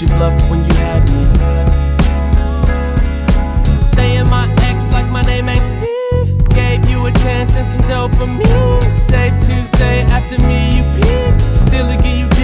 you loved when you had me. Saying my ex like my name ain't Steve. Gave you a chance and some dope for me. Safe to say after me you peaked. Still to give you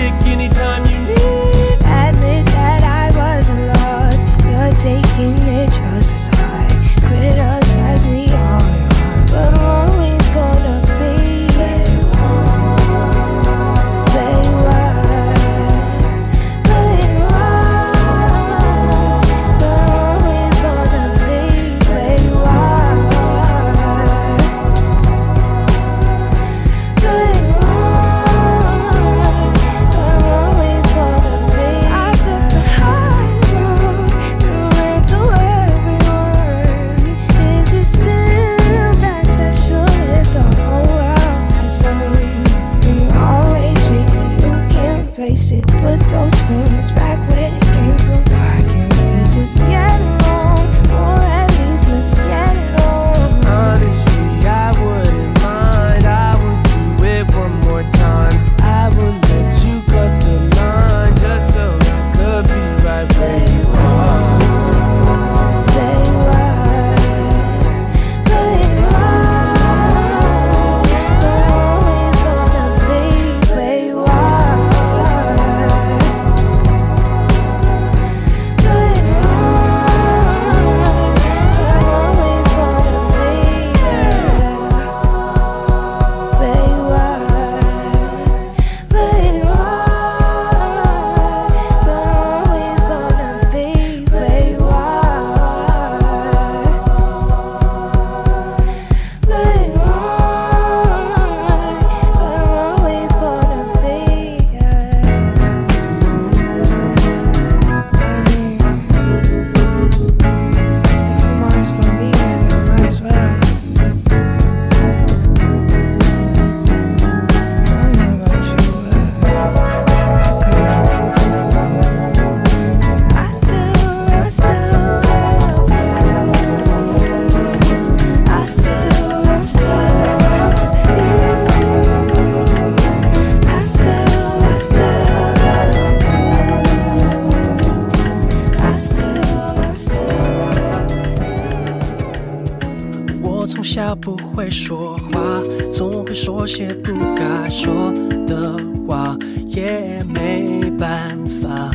会说话总会说些不该说的话也没办法。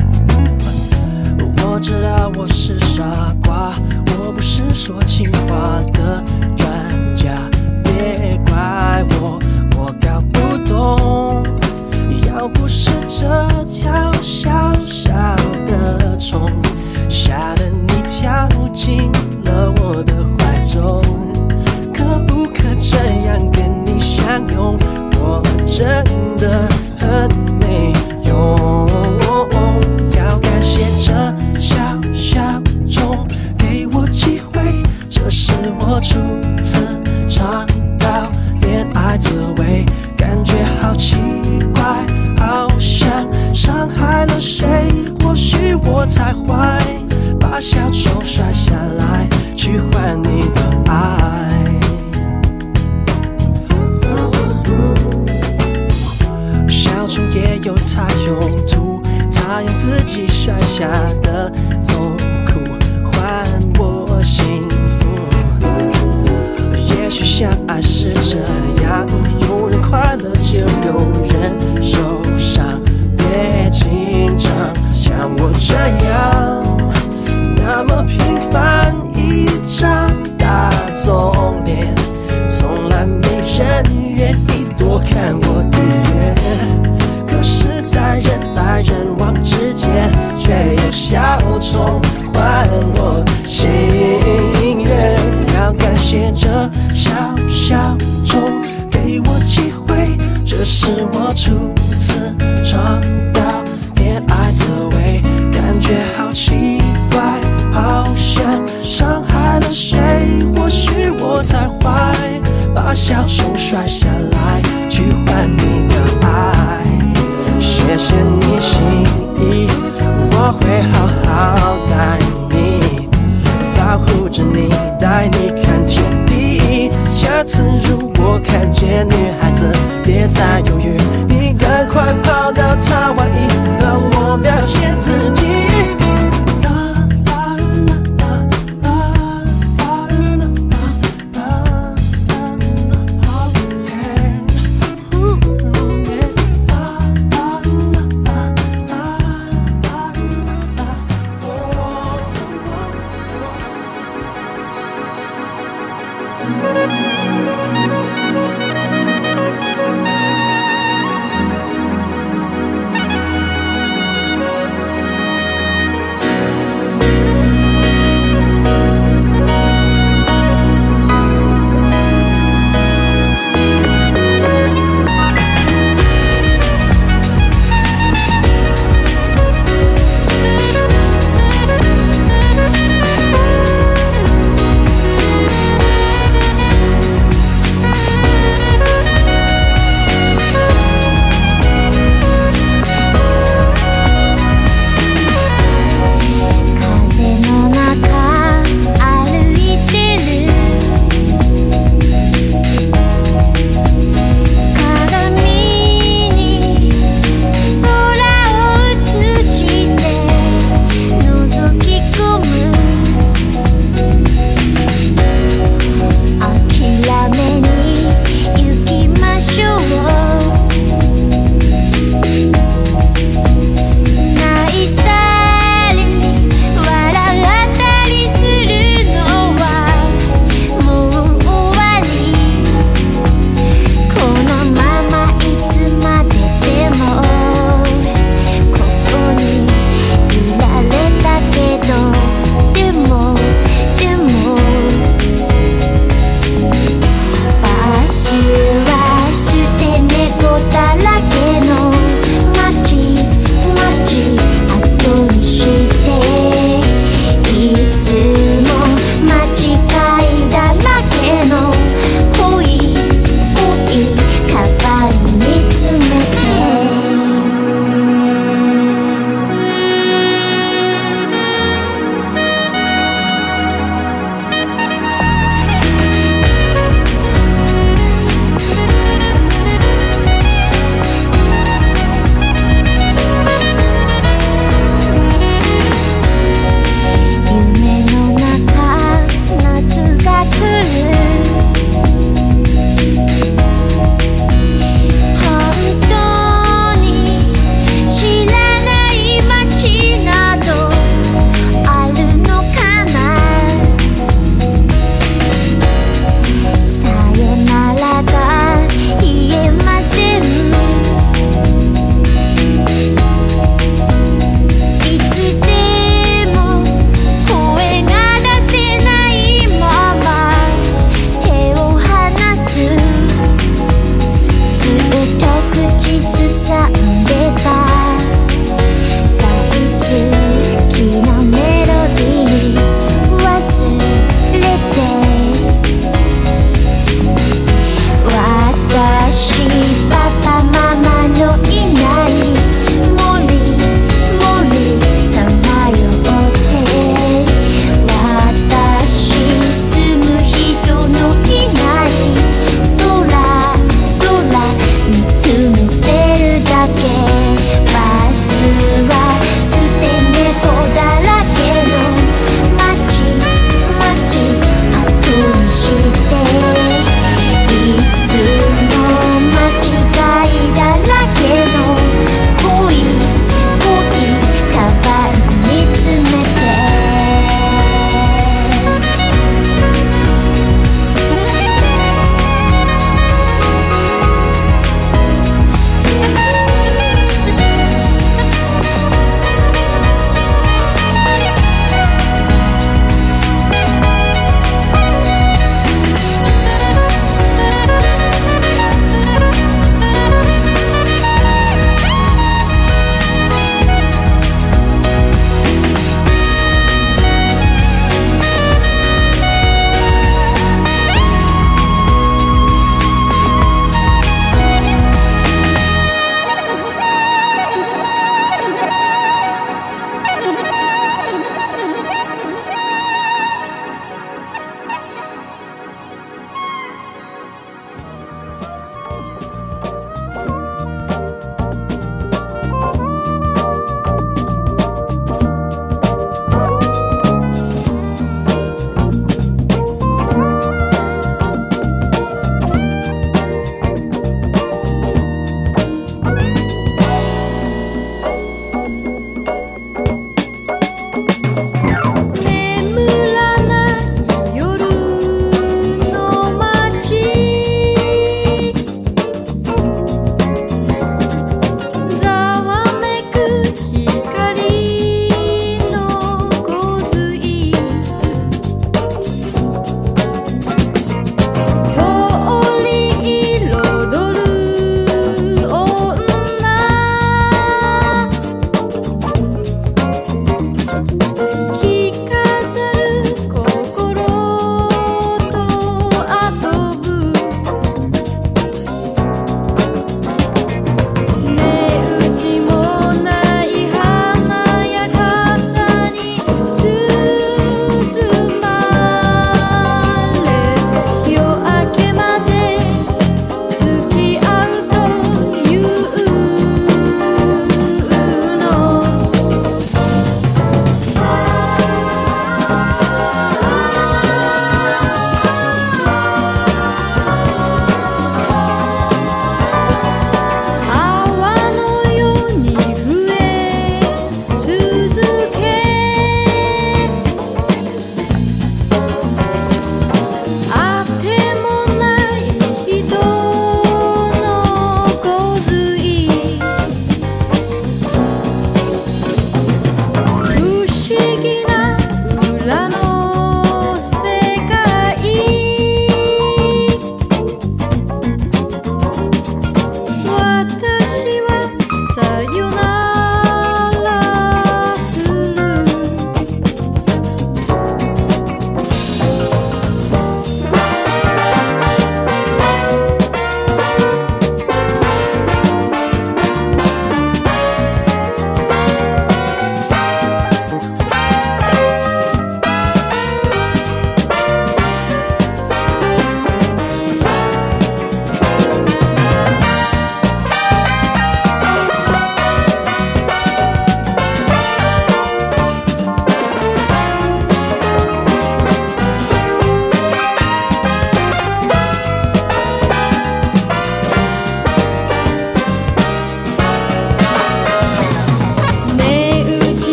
我知道我是傻瓜我不是说情看见女孩子别再犹豫你赶快跑到她怀里让我表现自己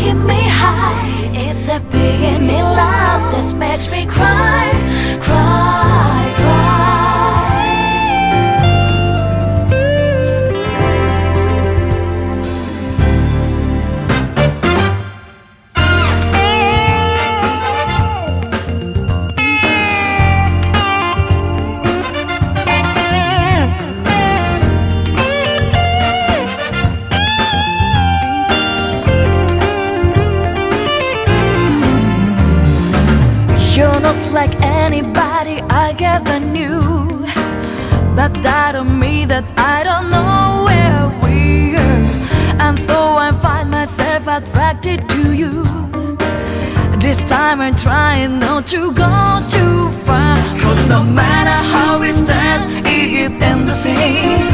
taking me high. It's the beginning love that makes me cry, cry. this time I'm trying not to go too far. Cause no matter how it stands, it ain't the same.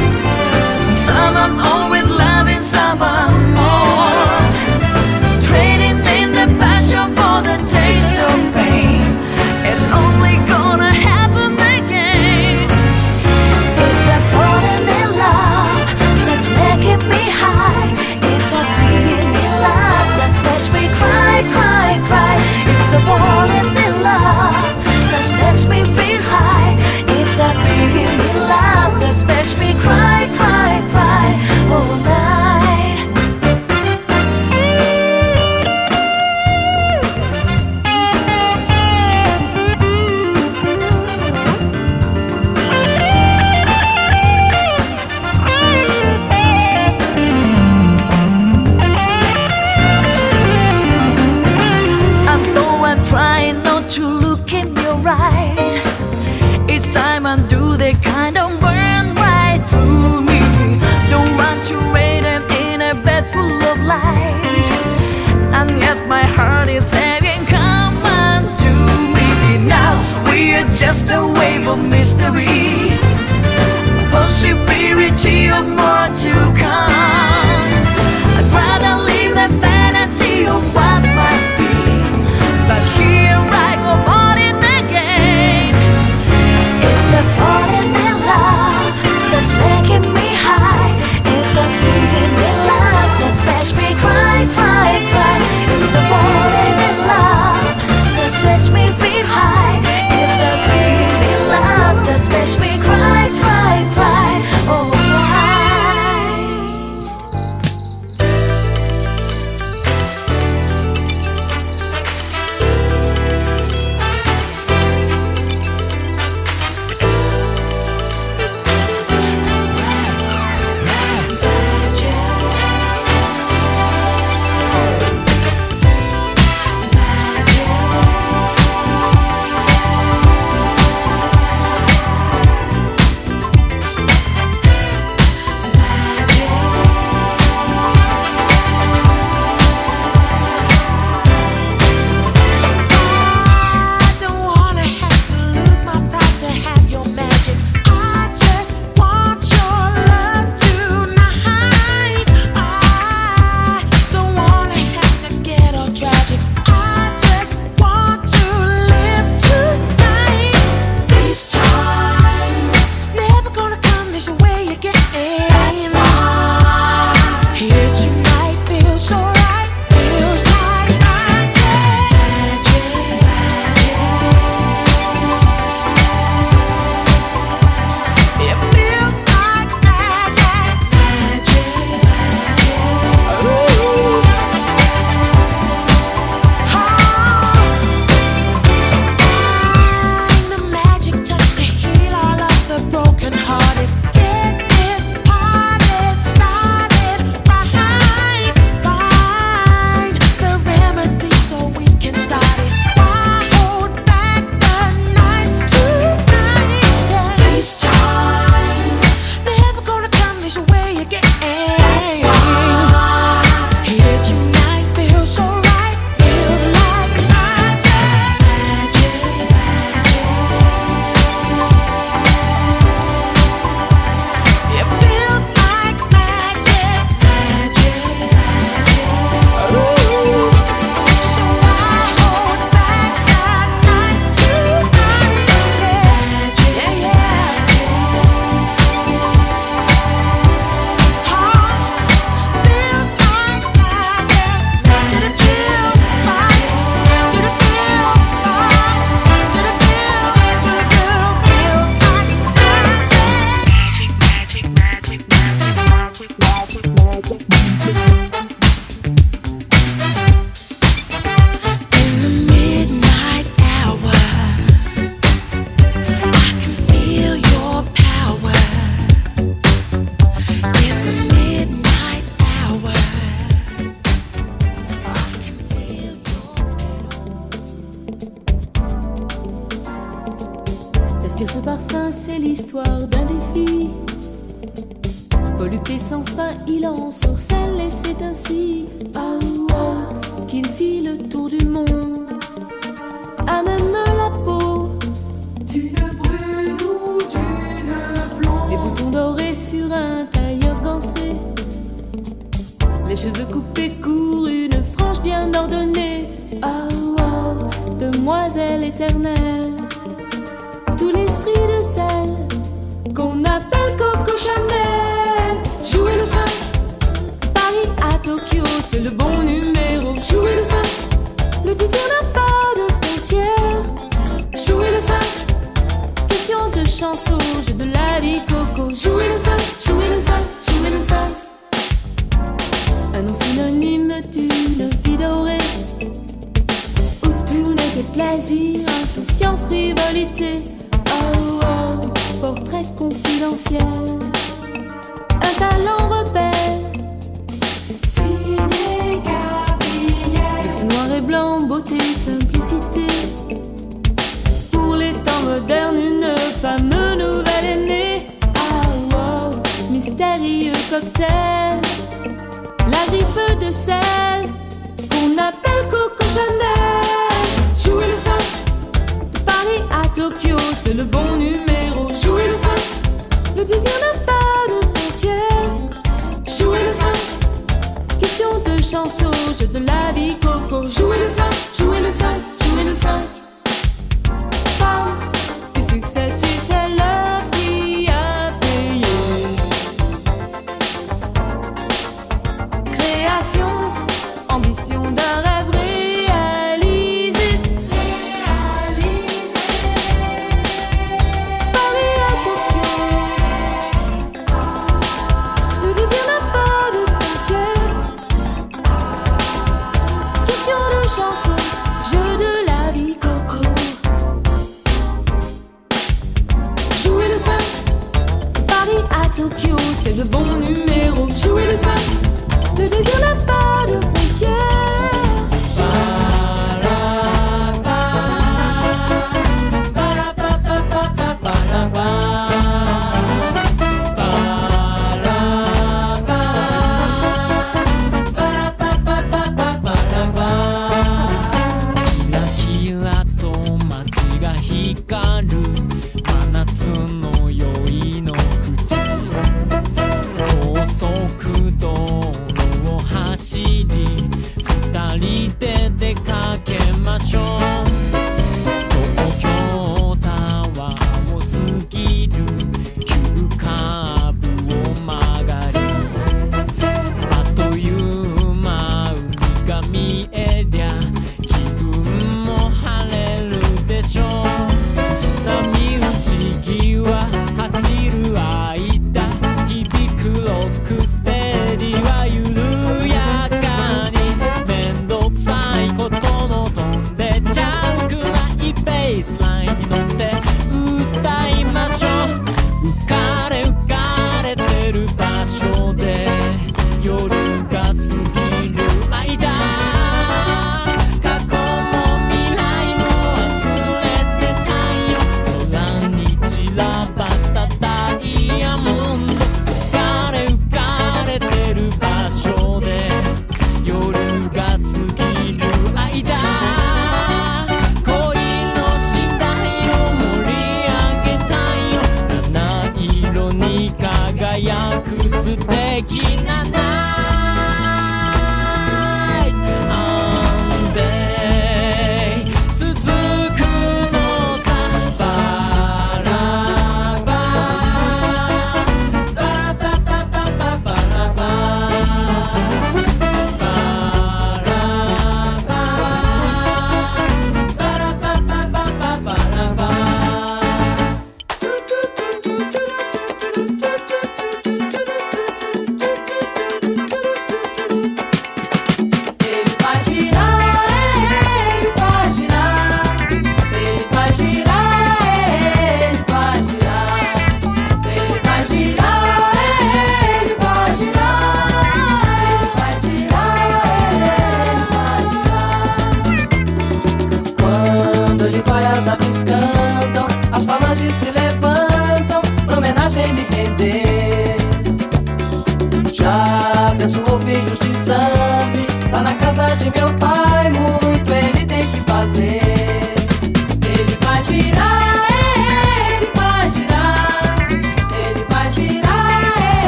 La vie de sel qu'on appelle Coco Chanel. Jouez le son. De Paris à Tokyo, c'est le bon numéro. Jouez le son. Le plaisir n'a pas de frontières. Jouez le son. Question de chanson, jeu de la vie Coco. Jouez le son, jouez le son, jouez le son.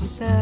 yourself.